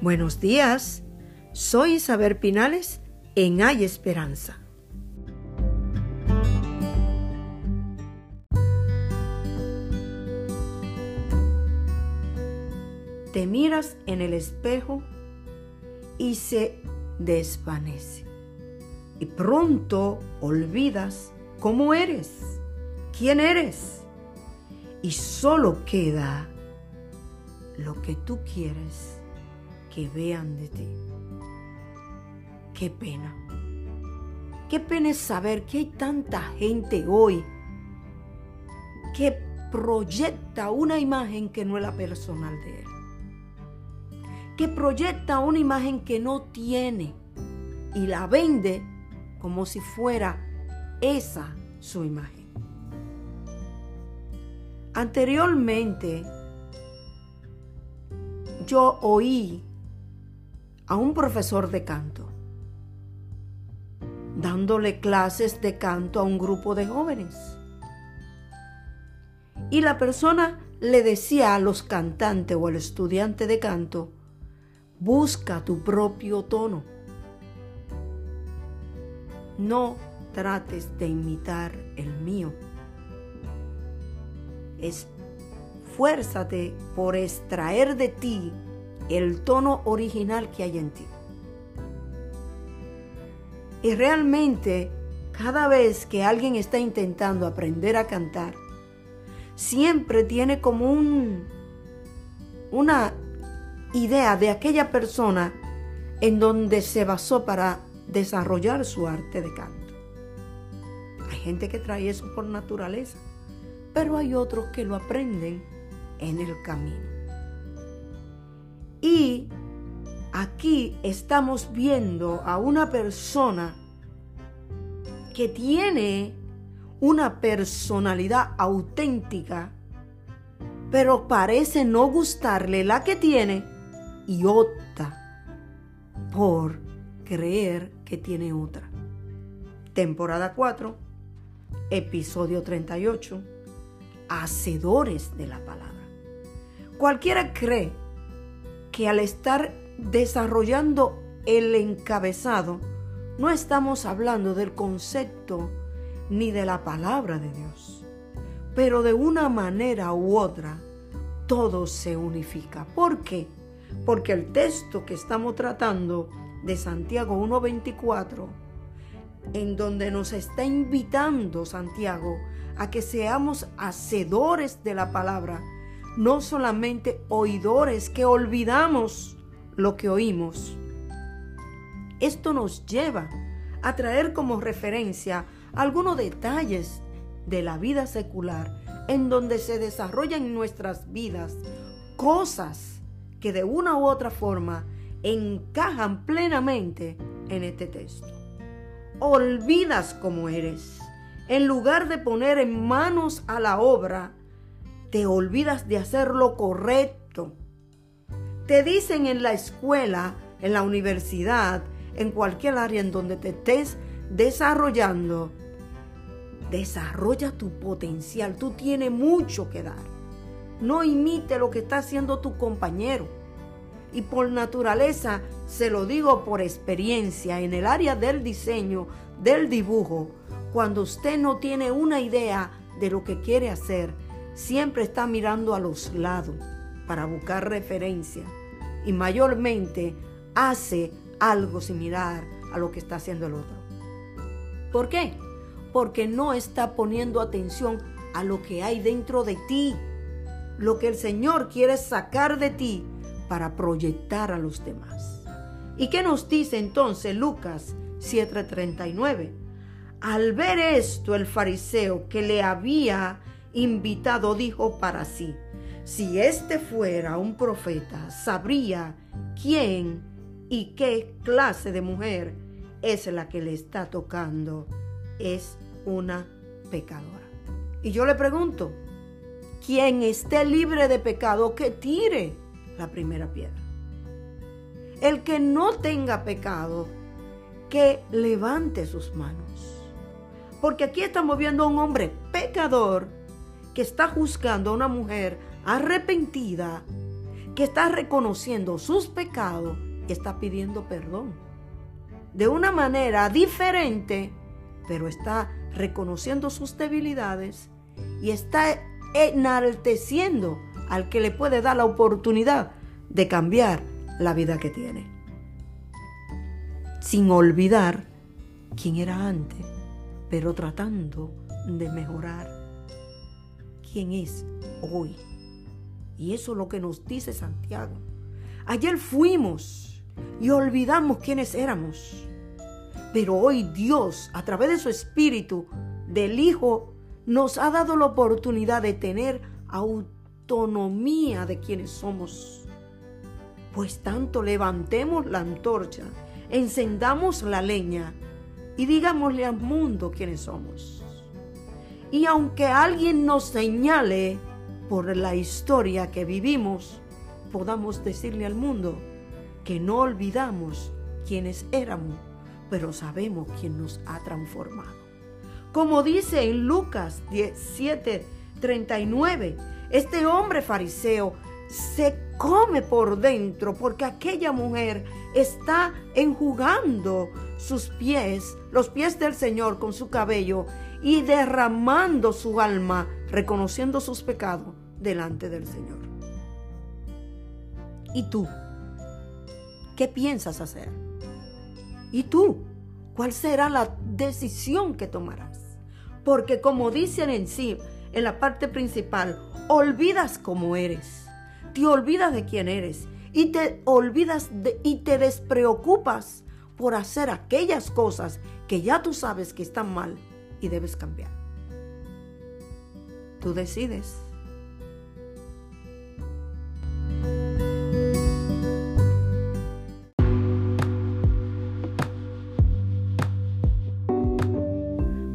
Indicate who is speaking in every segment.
Speaker 1: Buenos días, soy Isabel Pinales en Hay Esperanza. Te miras en el espejo y se desvanece. Y pronto olvidas cómo eres, quién eres. Y solo queda lo que tú quieres que vean de ti. Qué pena. Qué pena es saber que hay tanta gente hoy que proyecta una imagen que no es la personal de él. Que proyecta una imagen que no tiene y la vende como si fuera esa su imagen. Anteriormente, yo oí a un profesor de canto dándole clases de canto a un grupo de jóvenes. Y la persona le decía a los cantantes o al estudiante de canto, busca tu propio tono. No trates de imitar el mío. Esfuérzate por extraer de ti el tono original que hay en ti. Y realmente, cada vez que alguien está intentando aprender a cantar, siempre tiene como un, una idea de aquella persona en donde se basó para desarrollar su arte de canto. Hay gente que trae eso por naturaleza, pero hay otros que lo aprenden en el camino. Y aquí estamos viendo a una persona que tiene una personalidad auténtica, pero parece no gustarle la que tiene y opta por creer que tiene otra. Temporada 4, episodio 38, Hacedores de la palabra. Cualquiera cree que al estar desarrollando el encabezado, no estamos hablando del concepto ni de la palabra de Dios. Pero de una manera u otra, todo se unifica. ¿Por qué? Porque el texto que estamos tratando de Santiago 1.24, en donde nos está invitando Santiago a que seamos hacedores de la palabra, no solamente oidores que olvidamos lo que oímos. Esto nos lleva a traer como referencia algunos detalles de la vida secular en donde se desarrollan nuestras vidas cosas que de una u otra forma encajan plenamente en este texto. Olvidas cómo eres. En lugar de poner en manos a la obra te olvidas de hacer lo correcto. Te dicen en la escuela, en la universidad, en cualquier área en donde te estés desarrollando, desarrolla tu potencial. Tú tienes mucho que dar. No imite lo que está haciendo tu compañero. Y por naturaleza, se lo digo por experiencia, en el área del diseño, del dibujo, cuando usted no tiene una idea de lo que quiere hacer, siempre está mirando a los lados para buscar referencia y mayormente hace algo similar a lo que está haciendo el otro. ¿Por qué? Porque no está poniendo atención a lo que hay dentro de ti, lo que el Señor quiere sacar de ti para proyectar a los demás. ¿Y qué nos dice entonces Lucas 7:39? Al ver esto, el fariseo que le había invitado dijo para sí, si este fuera un profeta, sabría quién y qué clase de mujer es la que le está tocando. Es una pecadora. Y yo le pregunto, quien esté libre de pecado, que tire la primera piedra. El que no tenga pecado, que levante sus manos. Porque aquí estamos viendo a un hombre pecador que está juzgando a una mujer arrepentida que está reconociendo sus pecados y está pidiendo perdón. De una manera diferente, pero está reconociendo sus debilidades y está enalteciendo al que le puede dar la oportunidad de cambiar la vida que tiene. Sin olvidar quién era antes, pero tratando de mejorar quién es hoy. Y eso es lo que nos dice Santiago. Ayer fuimos y olvidamos quiénes éramos. Pero hoy Dios, a través de su Espíritu, del Hijo, nos ha dado la oportunidad de tener autonomía de quienes somos. Pues tanto levantemos la antorcha, encendamos la leña y digámosle al mundo quiénes somos. Y aunque alguien nos señale por la historia que vivimos, podamos decirle al mundo que no olvidamos quiénes éramos, pero sabemos quién nos ha transformado. Como dice en Lucas 17, 39, este hombre fariseo se come por dentro porque aquella mujer está enjugando sus pies, los pies del Señor con su cabello y derramando su alma, reconociendo sus pecados delante del Señor. ¿Y tú? ¿Qué piensas hacer? ¿Y tú? ¿Cuál será la decisión que tomarás? Porque como dicen en sí, en la parte principal, olvidas cómo eres, te olvidas de quién eres y te olvidas de, y te despreocupas por hacer aquellas cosas que ya tú sabes que están mal y debes cambiar. Tú decides.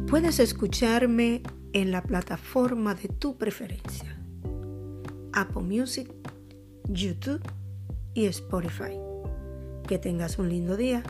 Speaker 1: Puedes escucharme en la plataforma de tu preferencia. Apple Music, YouTube y Spotify. Que tengas un lindo día.